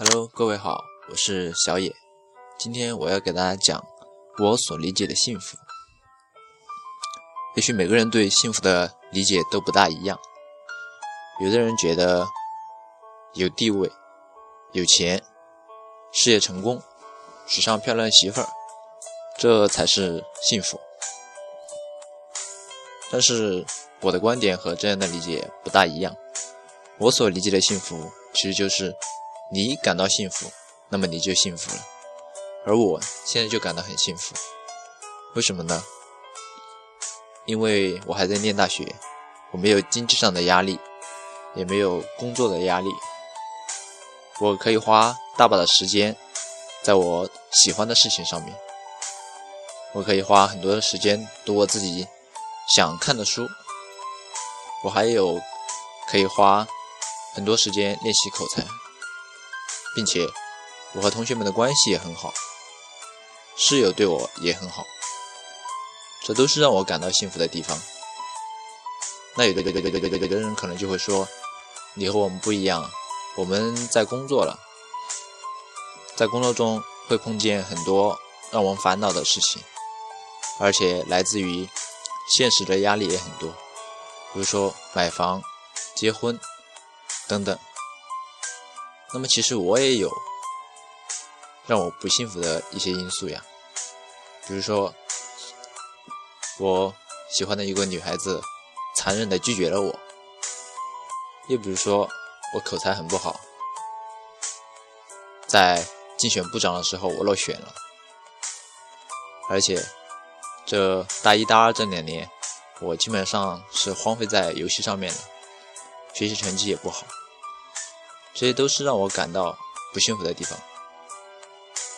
Hello，各位好，我是小野。今天我要给大家讲我所理解的幸福。也许每个人对幸福的理解都不大一样。有的人觉得有地位、有钱、事业成功、娶上漂亮媳妇儿，这才是幸福。但是我的观点和这样的理解不大一样。我所理解的幸福，其实就是你感到幸福，那么你就幸福了。而我现在就感到很幸福，为什么呢？因为我还在念大学，我没有经济上的压力，也没有工作的压力，我可以花大把的时间在我喜欢的事情上面，我可以花很多的时间读我自己想看的书，我还有可以花。很多时间练习口才，并且我和同学们的关系也很好，室友对我也很好，这都是让我感到幸福的地方。那有的有的有有有的人可能就会说，你和我们不一样，我们在工作了，在工作中会碰见很多让我们烦恼的事情，而且来自于现实的压力也很多，比如说买房、结婚。等等，那么其实我也有让我不幸福的一些因素呀，比如说我喜欢的一个女孩子残忍的拒绝了我，又比如说我口才很不好，在竞选部长的时候我落选了，而且这大一大二这两年我基本上是荒废在游戏上面的，学习成绩也不好。这些都是让我感到不幸福的地方，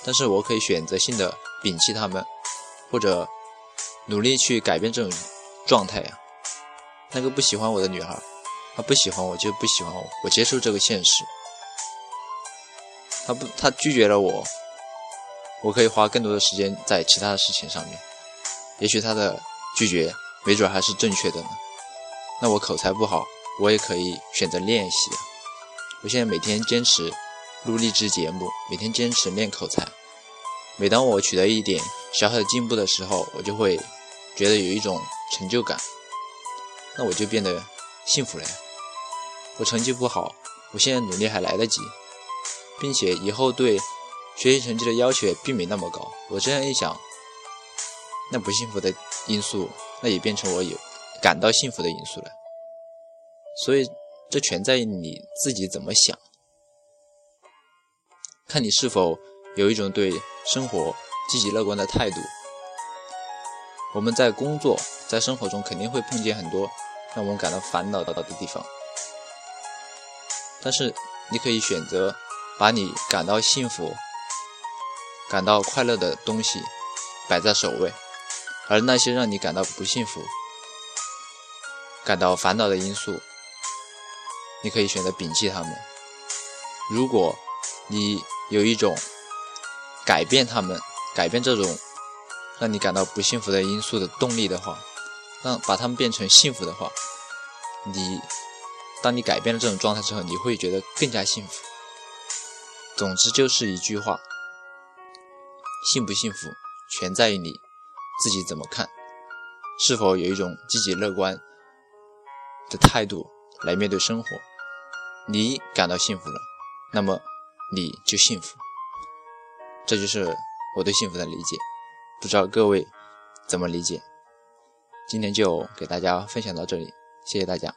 但是我可以选择性的摒弃他们，或者努力去改变这种状态呀。那个不喜欢我的女孩，她不喜欢我就不喜欢我，我接受这个现实。她不，她拒绝了我，我可以花更多的时间在其他的事情上面。也许她的拒绝，没准还是正确的呢。那我口才不好，我也可以选择练习。我现在每天坚持录励志节目，每天坚持练口才。每当我取得一点小小的进步的时候，我就会觉得有一种成就感，那我就变得幸福了。我成绩不好，我现在努力还来得及，并且以后对学习成绩的要求也并没那么高。我这样一想，那不幸福的因素，那也变成我有感到幸福的因素了。所以。这全在你自己怎么想，看你是否有一种对生活积极乐观的态度。我们在工作、在生活中肯定会碰见很多让我们感到烦恼的的地方，但是你可以选择把你感到幸福、感到快乐的东西摆在首位，而那些让你感到不幸福、感到烦恼的因素。你可以选择摒弃他们。如果你有一种改变他们、改变这种让你感到不幸福的因素的动力的话，让把他们变成幸福的话，你当你改变了这种状态之后，你会觉得更加幸福。总之就是一句话：幸不幸福，全在于你自己怎么看，是否有一种积极乐观的态度来面对生活。你感到幸福了，那么你就幸福。这就是我对幸福的理解，不知道各位怎么理解？今天就给大家分享到这里，谢谢大家。